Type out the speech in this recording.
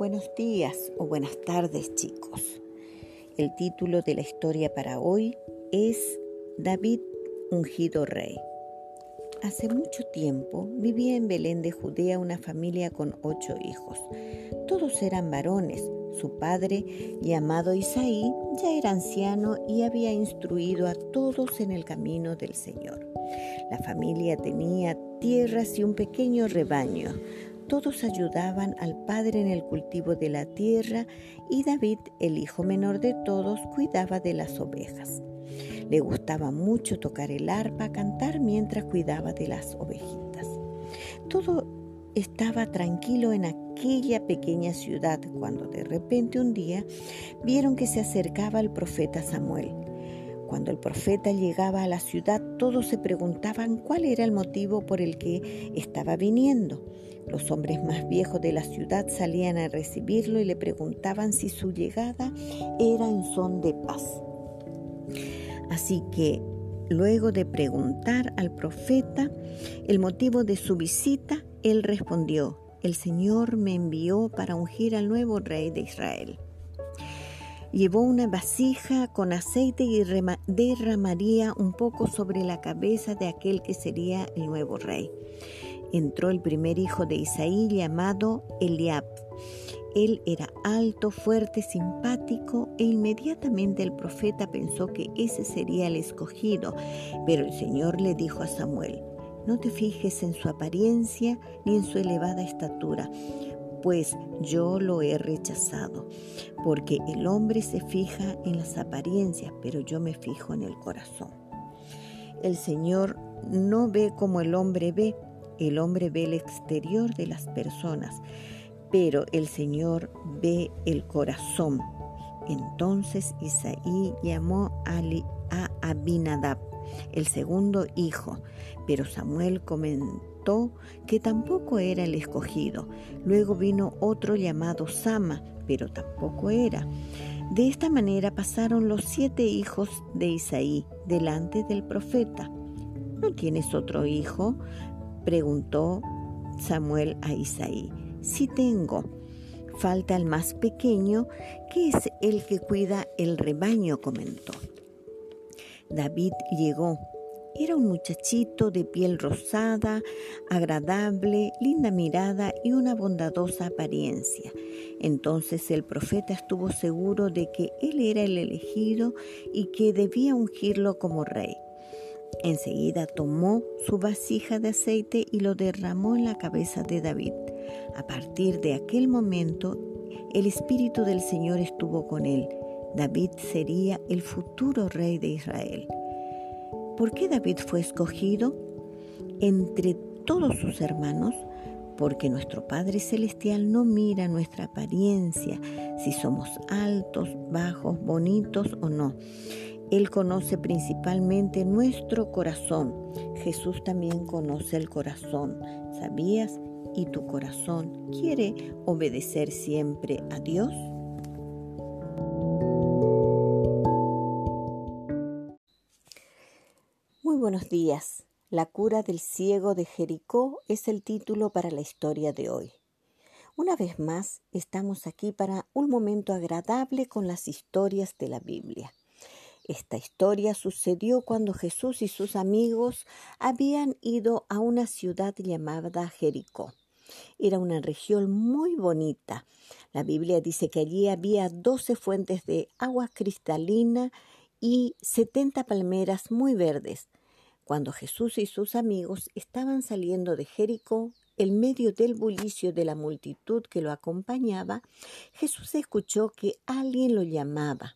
Buenos días o buenas tardes chicos. El título de la historia para hoy es David ungido rey. Hace mucho tiempo vivía en Belén de Judea una familia con ocho hijos. Todos eran varones. Su padre, llamado Isaí, ya era anciano y había instruido a todos en el camino del Señor. La familia tenía tierras y un pequeño rebaño. Todos ayudaban al padre en el cultivo de la tierra y David, el hijo menor de todos, cuidaba de las ovejas. Le gustaba mucho tocar el arpa, cantar mientras cuidaba de las ovejitas. Todo estaba tranquilo en aquella pequeña ciudad cuando de repente un día vieron que se acercaba el profeta Samuel. Cuando el profeta llegaba a la ciudad, todos se preguntaban cuál era el motivo por el que estaba viniendo. Los hombres más viejos de la ciudad salían a recibirlo y le preguntaban si su llegada era en son de paz. Así que, luego de preguntar al profeta el motivo de su visita, él respondió, el Señor me envió para ungir al nuevo rey de Israel. Llevó una vasija con aceite y derramaría un poco sobre la cabeza de aquel que sería el nuevo rey. Entró el primer hijo de Isaí llamado Eliab. Él era alto, fuerte, simpático e inmediatamente el profeta pensó que ese sería el escogido, pero el Señor le dijo a Samuel, no te fijes en su apariencia ni en su elevada estatura, pues yo lo he rechazado, porque el hombre se fija en las apariencias, pero yo me fijo en el corazón. El Señor no ve como el hombre ve, el hombre ve el exterior de las personas, pero el Señor ve el corazón. Entonces Isaí llamó a Abinadab, el segundo hijo, pero Samuel comentó que tampoco era el escogido. Luego vino otro llamado Sama, pero tampoco era. De esta manera pasaron los siete hijos de Isaí delante del profeta. ¿No tienes otro hijo? preguntó Samuel a Isaí. Sí tengo. Falta el más pequeño, que es el que cuida el rebaño, comentó. David llegó era un muchachito de piel rosada, agradable, linda mirada y una bondadosa apariencia. Entonces el profeta estuvo seguro de que él era el elegido y que debía ungirlo como rey. Enseguida tomó su vasija de aceite y lo derramó en la cabeza de David. A partir de aquel momento, el Espíritu del Señor estuvo con él. David sería el futuro rey de Israel. ¿Por qué David fue escogido entre todos sus hermanos? Porque nuestro Padre Celestial no mira nuestra apariencia, si somos altos, bajos, bonitos o no. Él conoce principalmente nuestro corazón. Jesús también conoce el corazón. ¿Sabías? ¿Y tu corazón quiere obedecer siempre a Dios? Buenos días. La cura del ciego de Jericó es el título para la historia de hoy. Una vez más, estamos aquí para un momento agradable con las historias de la Biblia. Esta historia sucedió cuando Jesús y sus amigos habían ido a una ciudad llamada Jericó. Era una región muy bonita. La Biblia dice que allí había doce fuentes de agua cristalina y setenta palmeras muy verdes. Cuando Jesús y sus amigos estaban saliendo de Jericó, en medio del bullicio de la multitud que lo acompañaba, Jesús escuchó que alguien lo llamaba.